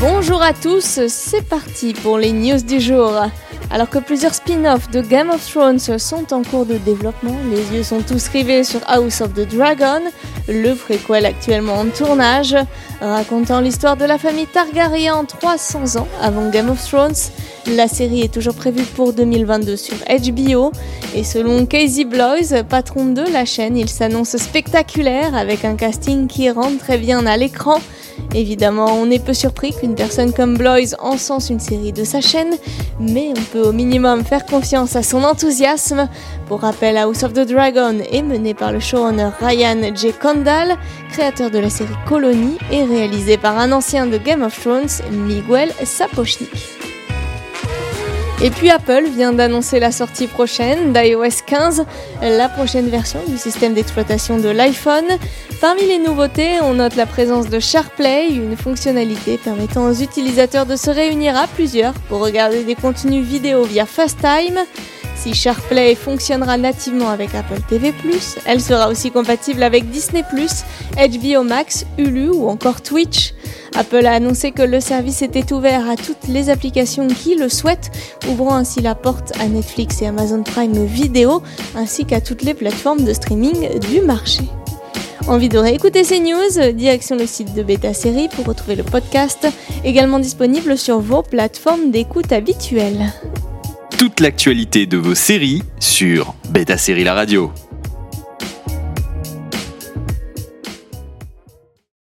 Bonjour à tous, c'est parti pour les news du jour. Alors que plusieurs spin-offs de Game of Thrones sont en cours de développement, les yeux sont tous rivés sur House of the Dragon, le préquel actuellement en tournage, racontant l'histoire de la famille Targaryen 300 ans avant Game of Thrones. La série est toujours prévue pour 2022 sur HBO et selon Casey Bloys, patron de la chaîne, il s'annonce spectaculaire avec un casting qui rentre très bien à l'écran. Évidemment, on est peu surpris qu'une personne comme Bloys encense une série de sa chaîne, mais on peut au minimum faire confiance à son enthousiasme. Pour rappel, House of the Dragon est mené par le showrunner Ryan J. Condal, créateur de la série Colony, et réalisé par un ancien de Game of Thrones, Miguel Sapochnik. Et puis Apple vient d'annoncer la sortie prochaine d'iOS 15, la prochaine version du système d'exploitation de l'iPhone. Parmi les nouveautés, on note la présence de SharePlay, une fonctionnalité permettant aux utilisateurs de se réunir à plusieurs pour regarder des contenus vidéo via FaceTime. Si SharePlay fonctionnera nativement avec Apple TV+, elle sera aussi compatible avec Disney+, HBO Max, Hulu ou encore Twitch. Apple a annoncé que le service était ouvert à toutes les applications qui le souhaitent, ouvrant ainsi la porte à Netflix et Amazon Prime Video, ainsi qu'à toutes les plateformes de streaming du marché. Envie de réécouter ces news Direction le site de Beta Série pour retrouver le podcast, également disponible sur vos plateformes d'écoute habituelles toute l'actualité de vos séries sur Beta Série La Radio.